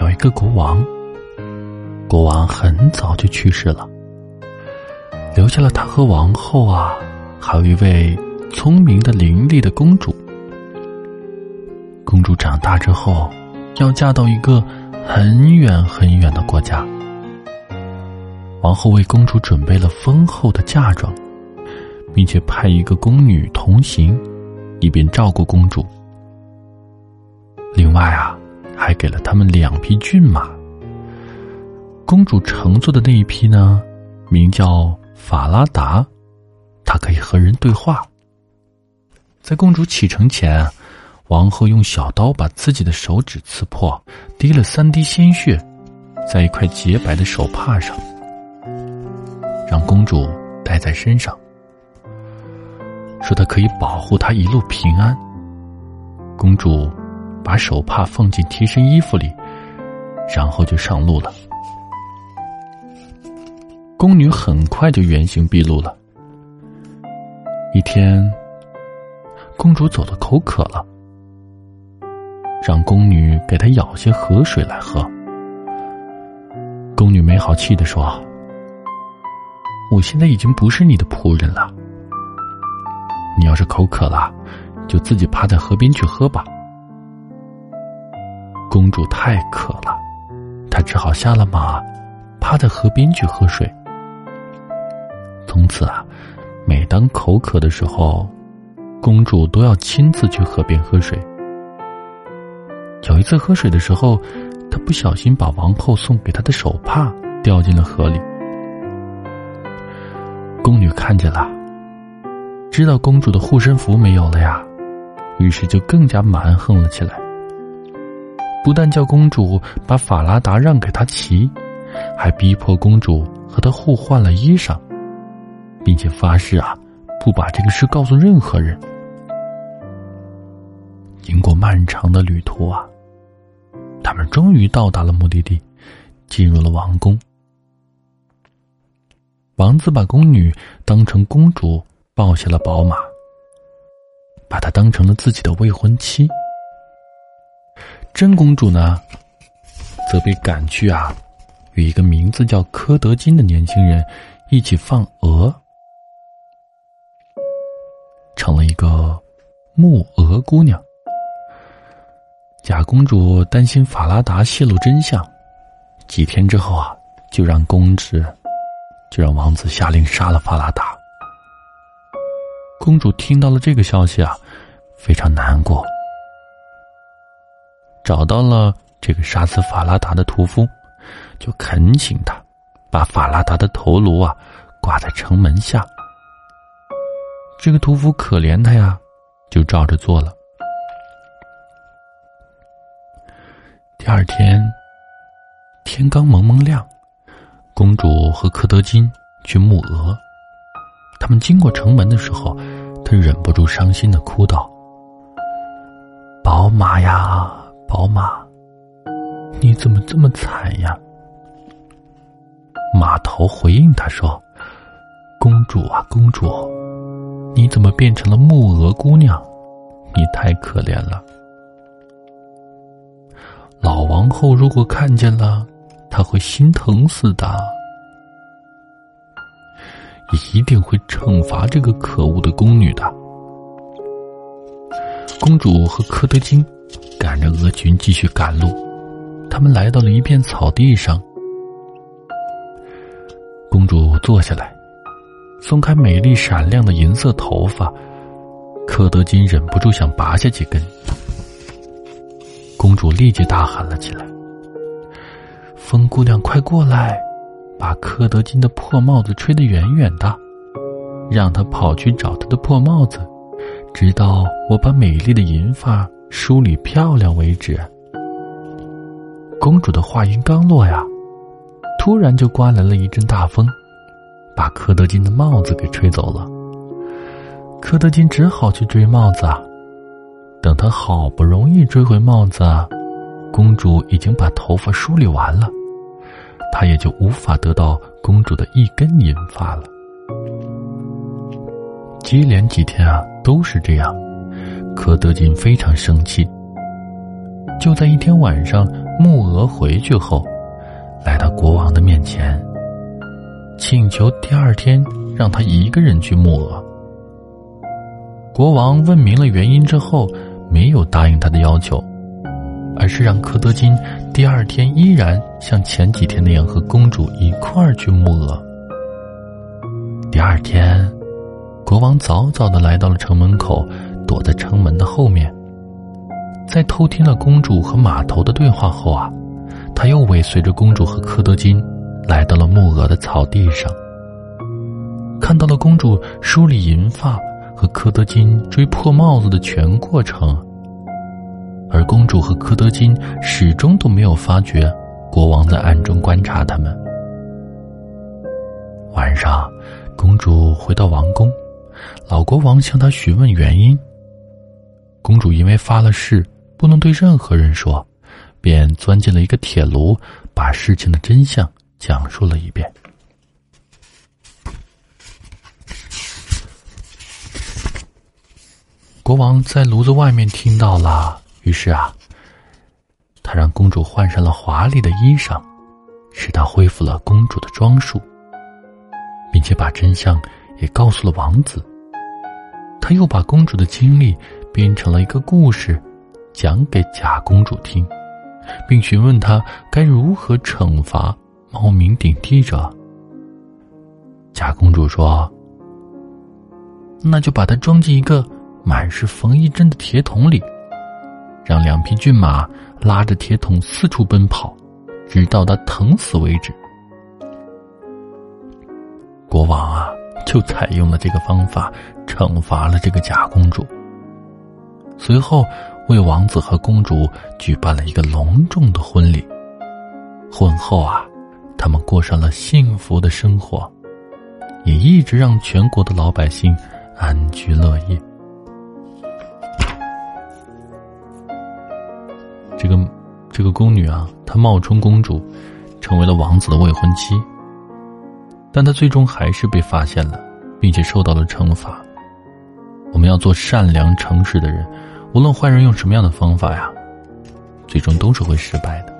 有一个国王，国王很早就去世了，留下了他和王后啊，还有一位聪明的伶俐的公主。公主长大之后，要嫁到一个很远很远的国家。王后为公主准备了丰厚的嫁妆，并且派一个宫女同行，以便照顾公主。另外啊。还给了他们两匹骏马。公主乘坐的那一匹呢，名叫法拉达，它可以和人对话。在公主启程前，王后用小刀把自己的手指刺破，滴了三滴鲜血，在一块洁白的手帕上，让公主带在身上，说它可以保护她一路平安。公主。把手帕放进贴身衣服里，然后就上路了。宫女很快就原形毕露了。一天，公主走的口渴了，让宫女给她舀些河水来喝。宫女没好气的说：“我现在已经不是你的仆人了，你要是口渴了，就自己趴在河边去喝吧。”公主太渴了，她只好下了马，趴在河边去喝水。从此啊，每当口渴的时候，公主都要亲自去河边喝水。有一次喝水的时候，她不小心把王后送给她的手帕掉进了河里。宫女看见了，知道公主的护身符没有了呀，于是就更加蛮横了起来。不但叫公主把法拉达让给他骑，还逼迫公主和他互换了衣裳，并且发誓啊，不把这个事告诉任何人。经过漫长的旅途啊，他们终于到达了目的地，进入了王宫。王子把宫女当成公主抱下了宝马，把她当成了自己的未婚妻。真公主呢，则被赶去啊，与一个名字叫柯德金的年轻人一起放鹅，成了一个木鹅姑娘。假公主担心法拉达泄露真相，几天之后啊，就让公子，就让王子下令杀了法拉达。公主听到了这个消息啊，非常难过。找到了这个杀死法拉达的屠夫，就恳请他把法拉达的头颅啊挂在城门下。这个屠夫可怜他呀，就照着做了。第二天天刚蒙蒙亮，公主和柯德金去牧鹅。他们经过城门的时候，他忍不住伤心的哭道：“宝马呀！”宝马，你怎么这么惨呀？马头回应他说：“公主啊，公主，你怎么变成了木鹅姑娘？你太可怜了。老王后如果看见了，她会心疼死的，一定会惩罚这个可恶的宫女的。”公主和柯德金。赶着鹅群继续赶路，他们来到了一片草地上。公主坐下来，松开美丽闪亮的银色头发。柯德金忍不住想拔下几根，公主立即大喊了起来：“风姑娘，快过来，把柯德金的破帽子吹得远远的，让他跑去找他的破帽子，直到我把美丽的银发。”梳理漂亮为止。公主的话音刚落呀，突然就刮来了一阵大风，把柯德金的帽子给吹走了。柯德金只好去追帽子。等他好不容易追回帽子，公主已经把头发梳理完了，他也就无法得到公主的一根银发了。接连几天啊，都是这样。柯德金非常生气。就在一天晚上，木鹅回去后，来到国王的面前，请求第二天让他一个人去木鹅。国王问明了原因之后，没有答应他的要求，而是让柯德金第二天依然像前几天那样和公主一块儿去木鹅。第二天，国王早早的来到了城门口，躲在城门的后面。在偷听了公主和码头的对话后啊，他又尾随着公主和柯德金，来到了木鹅的草地上，看到了公主梳理银发。和柯德金追破帽子的全过程，而公主和柯德金始终都没有发觉国王在暗中观察他们。晚上，公主回到王宫，老国王向她询问原因。公主因为发了誓不能对任何人说，便钻进了一个铁炉，把事情的真相讲述了一遍。国王在炉子外面听到了，于是啊，他让公主换上了华丽的衣裳，使她恢复了公主的装束，并且把真相也告诉了王子。他又把公主的经历编成了一个故事，讲给假公主听，并询问她该如何惩罚冒名顶替者。假公主说：“那就把它装进一个。”满是缝衣针的铁桶里，让两匹骏马拉着铁桶四处奔跑，直到他疼死为止。国王啊，就采用了这个方法，惩罚了这个假公主。随后，为王子和公主举办了一个隆重的婚礼。婚后啊，他们过上了幸福的生活，也一直让全国的老百姓安居乐业。这个这个宫女啊，她冒充公主，成为了王子的未婚妻。但她最终还是被发现了，并且受到了惩罚。我们要做善良诚实的人，无论坏人用什么样的方法呀，最终都是会失败的。